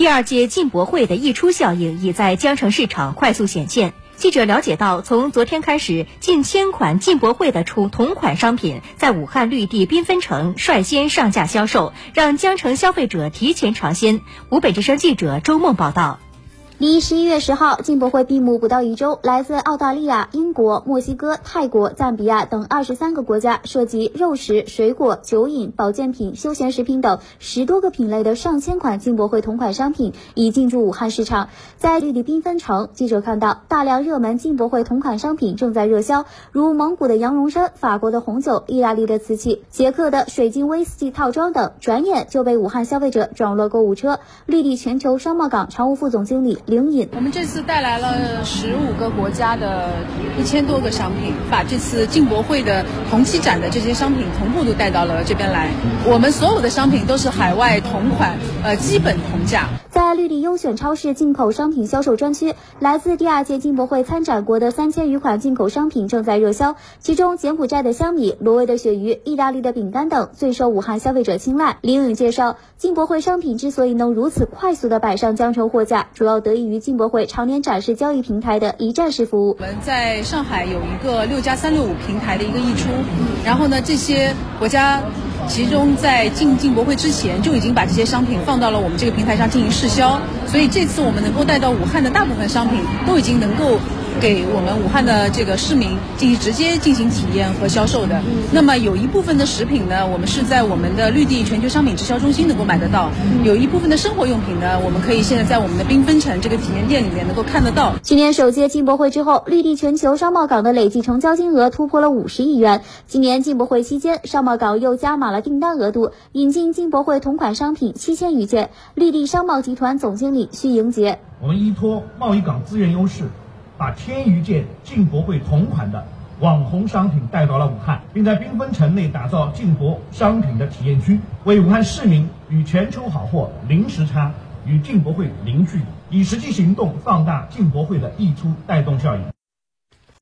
第二届进博会的溢出效应已在江城市场快速显现。记者了解到，从昨天开始，近千款进博会的出同款商品在武汉绿地缤纷城率先上架销售，让江城消费者提前尝鲜。湖北之声记者周梦报道。离十一月十号进博会闭幕不到一周，来自澳大利亚、英国、墨西哥、泰国、赞比亚等二十三个国家，涉及肉食、水果、酒饮、保健品、休闲食品等十多个品类的上千款进博会同款商品已进驻武汉市场。在绿地缤纷城，记者看到大量热门进博会同款商品正在热销，如蒙古的羊绒衫、法国的红酒、意大利的瓷器、捷克的水晶威士忌套装等，转眼就被武汉消费者装了购物车。绿地全球商贸港常务副总经理。灵隐，我们这次带来了十五个国家的一千多个商品，把这次进博会的同期展的这些商品同步都带到了这边来。我们所有的商品都是海外同款，呃，基本同价。在绿地优选超市进口商品销售专区，来自第二届进博会参展国的三千余款进口商品正在热销，其中柬埔寨的香米、挪威的鳕鱼、意大利的饼干等最受武汉消费者青睐。林颖介绍，进博会商品之所以能如此快速的摆上江城货架，主要得益于进博会常年展示交易平台的一站式服务。我们在上海有一个六加三六五平台的一个溢出，然后呢，这些国家。其中在进进博会之前就已经把这些商品放到了我们这个平台上进行试销，所以这次我们能够带到武汉的大部分商品都已经能够。给我们武汉的这个市民进行直接进行体验和销售的。那么有一部分的食品呢，我们是在我们的绿地全球商品直销中心能够买得到；有一部分的生活用品呢，我们可以现在在我们的缤纷城这个体验店里面能够看得到。去年首届进博会之后，绿地全球商贸港的累计成交金额突破了五十亿元。今年进博会期间，商贸港又加码了订单额度，引进进博会同款商品七千余件。绿地商贸集团总经理徐迎杰：我们依托贸易港资源优势。把千余件进博会同款的网红商品带到了武汉，并在缤纷城内打造进博商品的体验区，为武汉市民与全球好货零时差、与进博会零距离，以实际行动放大进博会的溢出带动效应。